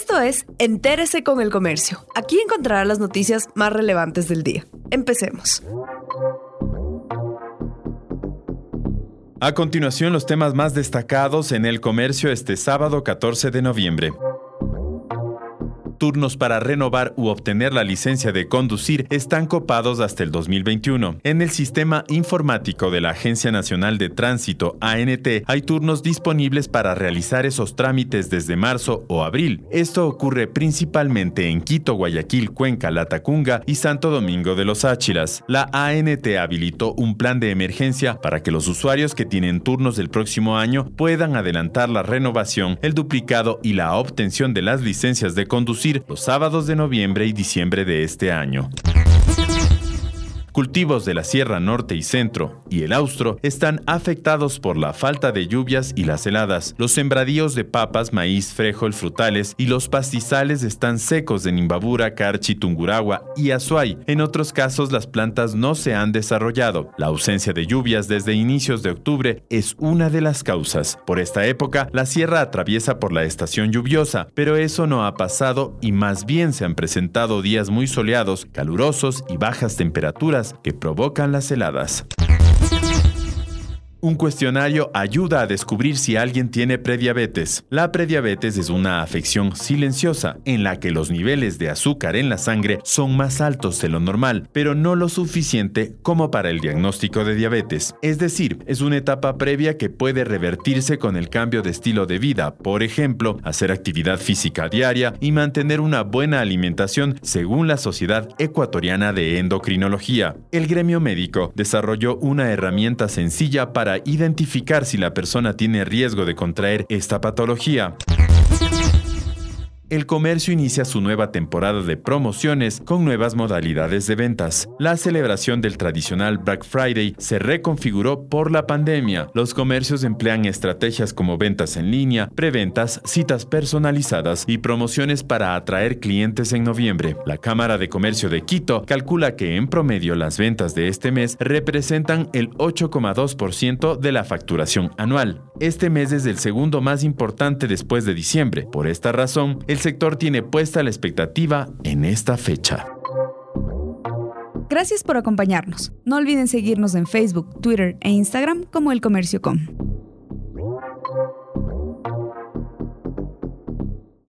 Esto es Entérese con el Comercio. Aquí encontrará las noticias más relevantes del día. Empecemos. A continuación, los temas más destacados en el comercio este sábado 14 de noviembre turnos para renovar u obtener la licencia de conducir están copados hasta el 2021. En el sistema informático de la Agencia Nacional de Tránsito, ANT, hay turnos disponibles para realizar esos trámites desde marzo o abril. Esto ocurre principalmente en Quito, Guayaquil, Cuenca, Latacunga y Santo Domingo de los Áchilas. La ANT habilitó un plan de emergencia para que los usuarios que tienen turnos del próximo año puedan adelantar la renovación, el duplicado y la obtención de las licencias de conducir los sábados de noviembre y diciembre de este año. Cultivos de la Sierra Norte y Centro y el Austro están afectados por la falta de lluvias y las heladas. Los sembradíos de papas, maíz, frijol, frutales y los pastizales están secos en Imbabura, Carchi, Tunguragua y Azuay. En otros casos las plantas no se han desarrollado. La ausencia de lluvias desde inicios de octubre es una de las causas. Por esta época, la sierra atraviesa por la estación lluviosa, pero eso no ha pasado y más bien se han presentado días muy soleados, calurosos y bajas temperaturas que provocan las heladas. Un cuestionario ayuda a descubrir si alguien tiene prediabetes. La prediabetes es una afección silenciosa en la que los niveles de azúcar en la sangre son más altos de lo normal, pero no lo suficiente como para el diagnóstico de diabetes. Es decir, es una etapa previa que puede revertirse con el cambio de estilo de vida, por ejemplo, hacer actividad física diaria y mantener una buena alimentación según la Sociedad Ecuatoriana de Endocrinología. El gremio médico desarrolló una herramienta sencilla identificar si la persona tiene riesgo de contraer esta patología. El comercio inicia su nueva temporada de promociones con nuevas modalidades de ventas. La celebración del tradicional Black Friday se reconfiguró por la pandemia. Los comercios emplean estrategias como ventas en línea, preventas, citas personalizadas y promociones para atraer clientes en noviembre. La Cámara de Comercio de Quito calcula que en promedio las ventas de este mes representan el 8,2% de la facturación anual. Este mes es el segundo más importante después de diciembre. Por esta razón, el sector tiene puesta la expectativa en esta fecha. Gracias por acompañarnos. No olviden seguirnos en Facebook, Twitter e Instagram como El Comercio Com.